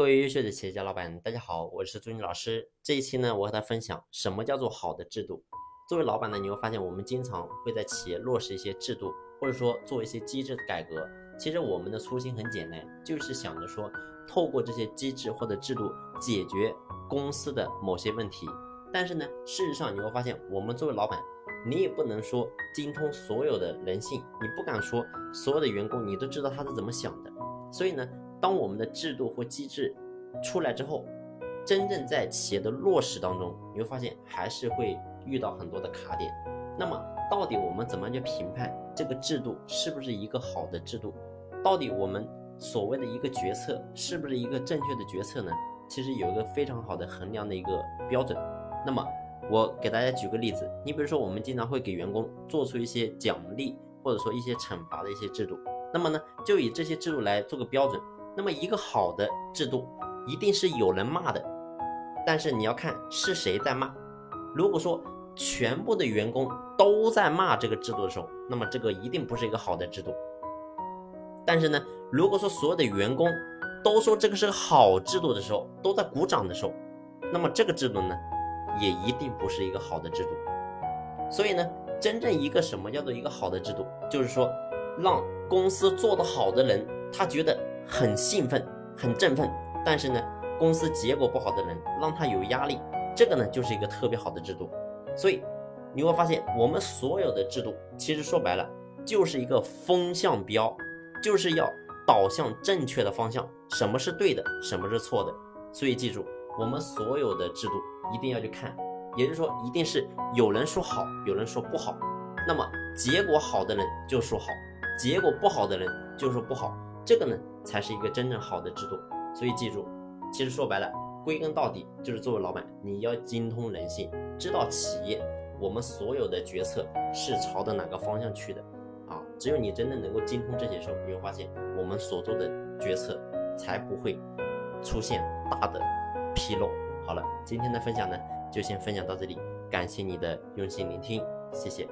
各位优秀的企业家老板，大家好，我是朱军老师。这一期呢，我和他分享什么叫做好的制度。作为老板呢，你会发现我们经常会在企业落实一些制度，或者说做一些机制的改革。其实我们的初心很简单，就是想着说，透过这些机制或者制度解决公司的某些问题。但是呢，事实上你会发现，我们作为老板，你也不能说精通所有的人性，你不敢说所有的员工你都知道他是怎么想的。所以呢，当我们的制度或机制出来之后，真正在企业的落实当中，你会发现还是会遇到很多的卡点。那么，到底我们怎么样去评判这个制度是不是一个好的制度？到底我们所谓的一个决策是不是一个正确的决策呢？其实有一个非常好的衡量的一个标准。那么，我给大家举个例子，你比如说，我们经常会给员工做出一些奖励或者说一些惩罚的一些制度。那么呢，就以这些制度来做个标准。那么一个好的制度，一定是有人骂的，但是你要看是谁在骂。如果说全部的员工都在骂这个制度的时候，那么这个一定不是一个好的制度。但是呢，如果说所有的员工都说这个是个好制度的时候，都在鼓掌的时候，那么这个制度呢，也一定不是一个好的制度。所以呢，真正一个什么叫做一个好的制度，就是说。让公司做得好的人，他觉得很兴奋、很振奋。但是呢，公司结果不好的人，让他有压力。这个呢，就是一个特别好的制度。所以你会发现，我们所有的制度，其实说白了，就是一个风向标，就是要导向正确的方向。什么是对的，什么是错的。所以记住，我们所有的制度一定要去看，也就是说，一定是有人说好，有人说不好。那么结果好的人就说好。结果不好的人就说不好，这个呢才是一个真正好的制度。所以记住，其实说白了，归根到底就是作为老板，你要精通人性，知道企业我们所有的决策是朝着哪个方向去的啊。只有你真正能够精通这些时候，你会发现我们所做的决策才不会出现大的纰漏。好了，今天的分享呢就先分享到这里，感谢你的用心聆听，谢谢。